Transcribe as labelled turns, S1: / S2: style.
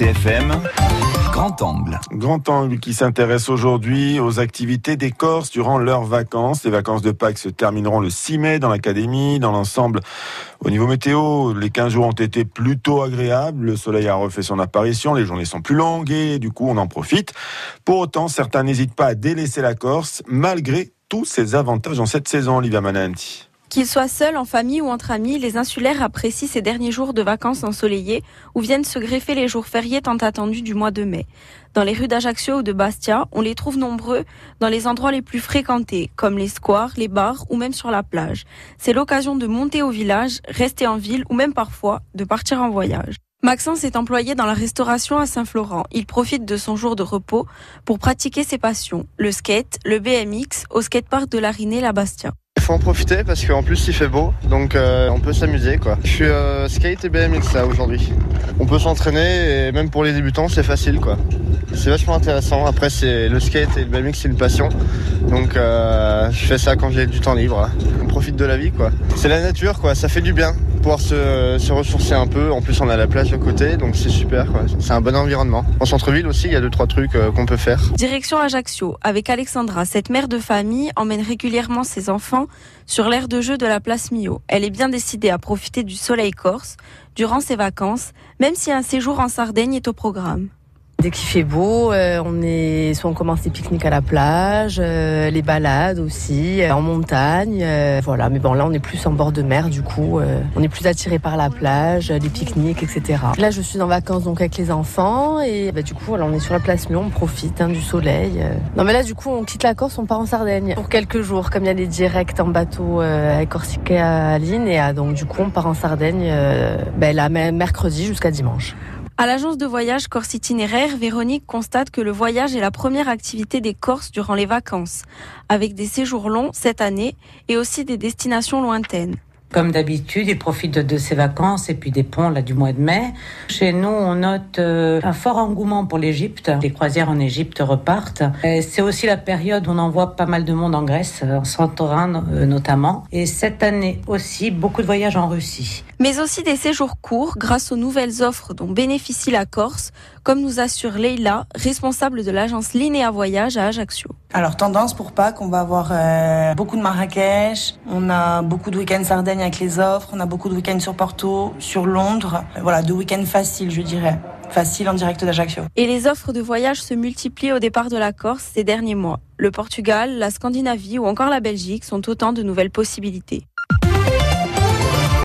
S1: RCFM Grand Angle.
S2: Grand Angle qui s'intéresse aujourd'hui aux activités des Corses durant leurs vacances. Les vacances de Pâques se termineront le 6 mai dans l'académie. Dans l'ensemble, au niveau météo, les 15 jours ont été plutôt agréables. Le soleil a refait son apparition, les journées sont plus longues et du coup on en profite. Pour autant, certains n'hésitent pas à délaisser la Corse malgré tous ces avantages en cette saison, Olivia Mananti.
S3: Qu'ils soient seuls, en famille ou entre amis, les insulaires apprécient ces derniers jours de vacances ensoleillées où viennent se greffer les jours fériés tant attendus du mois de mai. Dans les rues d'Ajaccio ou de Bastia, on les trouve nombreux dans les endroits les plus fréquentés, comme les squares, les bars ou même sur la plage. C'est l'occasion de monter au village, rester en ville ou même parfois de partir en voyage. Maxence est employé dans la restauration à Saint-Florent. Il profite de son jour de repos pour pratiquer ses passions, le skate, le BMX au skatepark de Larinée la Bastia.
S4: En profiter parce qu'en plus il fait beau, donc euh, on peut s'amuser quoi. Je suis euh, skate et BMX là aujourd'hui. On peut s'entraîner et même pour les débutants c'est facile quoi. C'est vachement intéressant. Après c'est le skate et le BMX c'est une passion, donc euh, je fais ça quand j'ai du temps libre. On profite de la vie quoi. C'est la nature quoi, ça fait du bien pouvoir se, ressourcer un peu. En plus, on a la plage à côté, donc c'est super. C'est un bon environnement. En centre-ville aussi, il y a deux trois trucs euh, qu'on peut faire.
S3: Direction Ajaccio, avec Alexandra, cette mère de famille emmène régulièrement ses enfants sur l'aire de jeu de la place Mio. Elle est bien décidée à profiter du soleil corse durant ses vacances, même si un séjour en Sardaigne est au programme.
S5: Dès qu'il fait beau, euh, on est soit on commence les pique-niques à la plage, euh, les balades aussi, euh, en montagne, voilà. Mais bon, là, on est plus en bord de mer, du coup, on est plus attiré par la plage, les pique-niques, etc. Là, je suis en vacances donc avec les enfants et bah, du coup, on est sur la place Mion, on profite hein, du soleil. Non, mais là, du coup, on quitte la Corse, on part en Sardaigne pour quelques jours, comme il y a des directs en bateau à Corsica Line et à, donc du coup, on part en Sardaigne, bah, là, mercredi jusqu'à dimanche.
S3: À l'agence de voyage Corse Itinéraire, Véronique constate que le voyage est la première activité des Corses durant les vacances, avec des séjours longs cette année et aussi des destinations lointaines.
S6: Comme d'habitude, il profite de, de, ses vacances et puis des ponts là du mois de mai. Chez nous, on note euh, un fort engouement pour l'Égypte. Les croisières en Égypte repartent. C'est aussi la période où on envoie pas mal de monde en Grèce, en Santorin euh, notamment. Et cette année aussi, beaucoup de voyages en Russie.
S3: Mais aussi des séjours courts grâce aux nouvelles offres dont bénéficie la Corse, comme nous assure Leila, responsable de l'agence Linéa Voyage à Ajaccio.
S7: Alors tendance pour Pâques, on va avoir euh, beaucoup de Marrakech, on a beaucoup de week-ends Sardaigne avec les offres, on a beaucoup de week-ends sur Porto, sur Londres. Voilà, deux week-ends faciles, je dirais. Facile en direct d'Ajaccio.
S3: Et les offres de voyage se multiplient au départ de la Corse ces derniers mois. Le Portugal, la Scandinavie ou encore la Belgique sont autant de nouvelles possibilités.